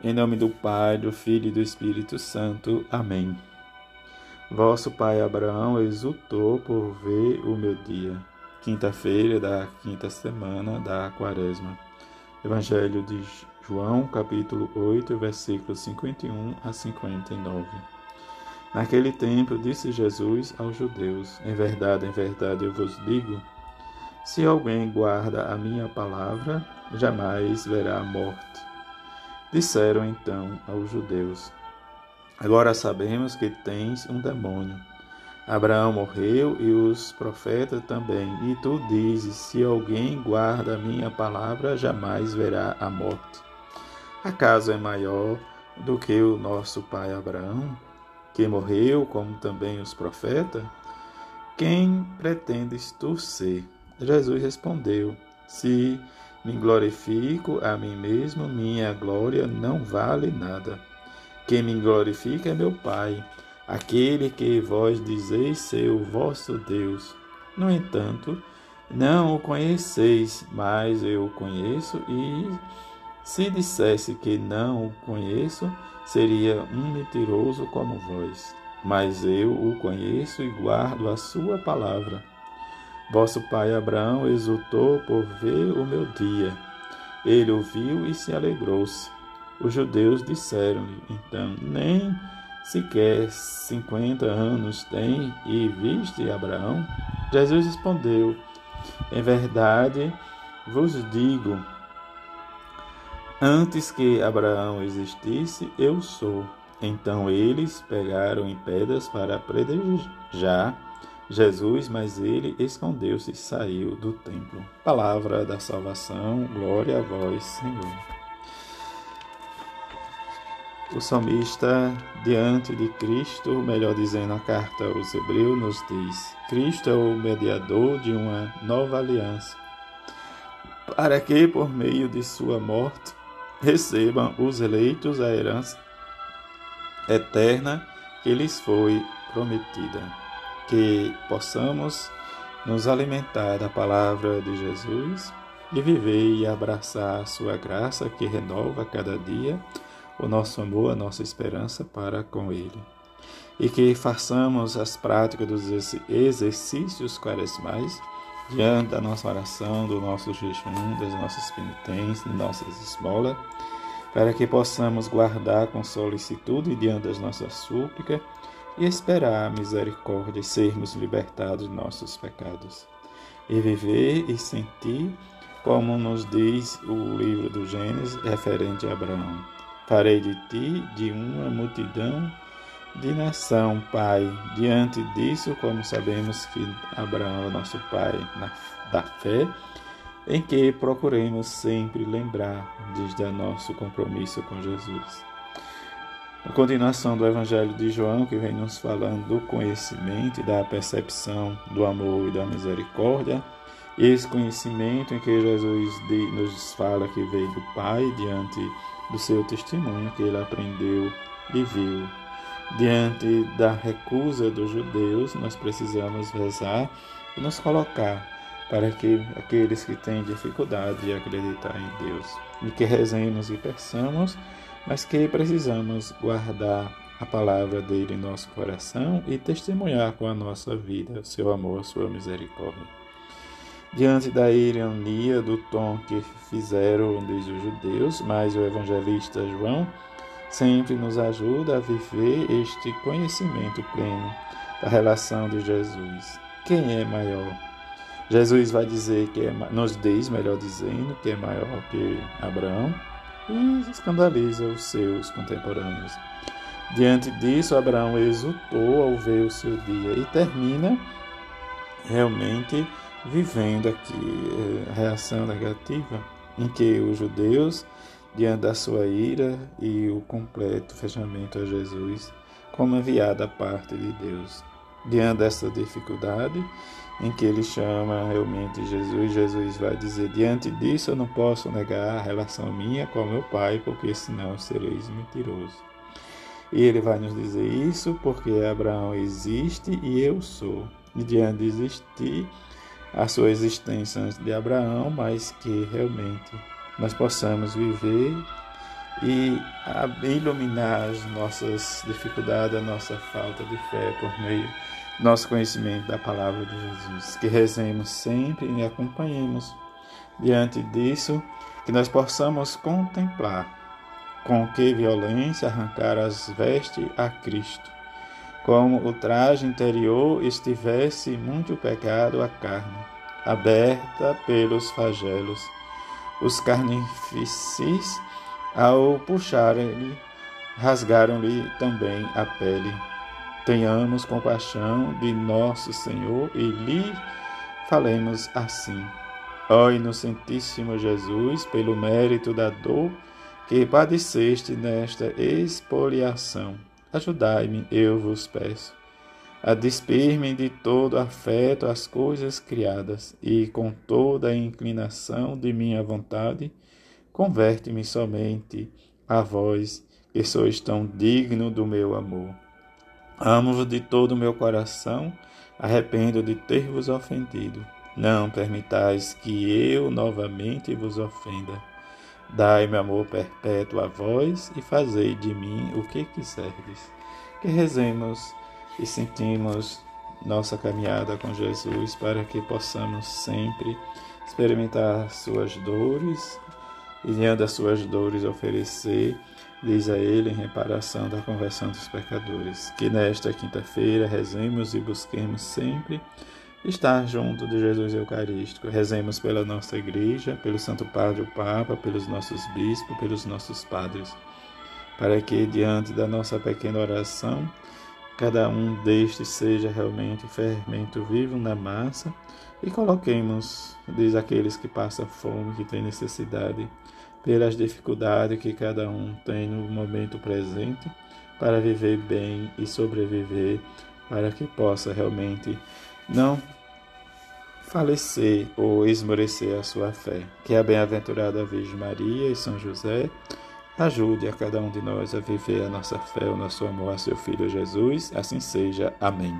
Em nome do Pai, do Filho e do Espírito Santo. Amém. Vosso pai Abraão exultou por ver o meu dia. Quinta-feira da quinta semana da Quaresma. Evangelho de João, capítulo 8, versículos 51 a 59. Naquele tempo disse Jesus aos judeus: Em verdade, em verdade eu vos digo: se alguém guarda a minha palavra, jamais verá a morte. Disseram então aos judeus: Agora sabemos que tens um demônio. Abraão morreu e os profetas também. E tu dizes: Se alguém guarda a minha palavra, jamais verá a morte. Acaso é maior do que o nosso pai Abraão, que morreu, como também os profetas? Quem pretendes tu ser? Jesus respondeu: Se me glorifico a mim mesmo, minha glória não vale nada. Quem me glorifica é meu Pai, aquele que vós dizeis ser o vosso Deus. No entanto, não o conheceis, mas eu o conheço, e se dissesse que não o conheço, seria um mentiroso como vós. Mas eu o conheço e guardo a sua palavra. Vosso pai Abraão exultou por ver o meu dia. Ele ouviu e se alegrou-se. Os judeus disseram-lhe, então, nem sequer cinquenta anos tem e viste Abraão? Jesus respondeu, em verdade vos digo, antes que Abraão existisse, eu sou. Então eles pegaram em pedras para apedrejar Jesus, mas ele escondeu-se e saiu do templo. Palavra da salvação, glória a vós, Senhor. O salmista, diante de Cristo, melhor dizendo a carta aos Hebreus, nos diz: Cristo é o mediador de uma nova aliança, para que, por meio de sua morte, recebam os eleitos a herança eterna que lhes foi prometida que possamos nos alimentar da palavra de Jesus e viver e abraçar a sua graça que renova cada dia o nosso amor, a nossa esperança para com Ele. E que façamos as práticas dos exercícios quaresmais diante da nossa oração, do nosso jejum, das nossas penitências, das nossas esmolas, para que possamos guardar com solicitude diante das nossas súplicas e esperar a misericórdia e sermos libertados de nossos pecados. E viver e sentir, como nos diz o livro do Gênesis referente a Abraão. Farei de ti de uma multidão de nação, Pai. Diante disso, como sabemos que Abraão é nosso Pai na, da fé, em que procuremos sempre lembrar desde nosso compromisso com Jesus. A continuação do Evangelho de João, que vem nos falando do conhecimento e da percepção do amor e da misericórdia, esse conhecimento em que Jesus nos fala que veio do Pai diante do seu testemunho que ele aprendeu e viu. Diante da recusa dos judeus, nós precisamos rezar e nos colocar para que aqueles que têm dificuldade de acreditar em Deus e que rezemos e peçamos mas que precisamos guardar a palavra dele em nosso coração e testemunhar com a nossa vida seu amor, sua misericórdia. Diante da ironia do tom que fizeram diz os judeus, mas o evangelista João sempre nos ajuda a viver este conhecimento pleno da relação de Jesus. Quem é maior? Jesus vai dizer que é, nos diz, melhor dizendo, que é maior que Abraão, e escandaliza os seus contemporâneos. Diante disso, Abraão exultou ao ver o seu dia e termina realmente vivendo aqui a reação negativa em que os judeus, diante da sua ira e o completo fechamento a Jesus, como enviado da parte de Deus. Diante dessa dificuldade, em que ele chama realmente Jesus. Jesus vai dizer: Diante disso eu não posso negar a relação minha com meu Pai, porque senão sereis mentiroso. E ele vai nos dizer isso porque Abraão existe e eu sou. E diante de existir, a sua existência antes de Abraão, mas que realmente nós possamos viver e iluminar as nossas dificuldades, a nossa falta de fé por meio do nosso conhecimento da palavra de Jesus. Que rezemos sempre e acompanhemos diante disso, que nós possamos contemplar com que violência arrancar as vestes a Cristo, como o traje interior estivesse muito pegado à carne, aberta pelos flagelos. Os carnificis ao puxarem-lhe, rasgaram-lhe também a pele. Tenhamos compaixão de nosso Senhor e lhe falemos assim. Ó inocentíssimo Jesus, pelo mérito da dor que padeceste nesta expoliação, ajudai-me, eu vos peço, a despir-me de todo afeto às coisas criadas e com toda a inclinação de minha vontade, Converte-me somente a vós, que sois tão digno do meu amor. Amo-vos de todo o meu coração, arrependo de ter vos ofendido. Não permitais que eu novamente vos ofenda. Dai-me amor perpétuo a vós e fazei de mim o que quiserdes. Que rezemos e sentimos nossa caminhada com Jesus para que possamos sempre experimentar suas dores e diante das suas dores oferecer, diz a ele, em reparação da conversão dos pecadores. Que nesta quinta-feira rezemos e busquemos sempre estar junto de Jesus Eucarístico. Rezemos pela nossa igreja, pelo Santo Padre o Papa, pelos nossos bispos, pelos nossos padres, para que diante da nossa pequena oração, cada um destes seja realmente fermento vivo na massa e coloquemos, diz aqueles que passam fome, que têm necessidade, pelas dificuldades que cada um tem no momento presente, para viver bem e sobreviver, para que possa realmente não falecer ou esmorecer a sua fé. Que a bem-aventurada Virgem Maria e São José ajude a cada um de nós a viver a nossa fé, o nosso amor a seu Filho Jesus. Assim seja. Amém.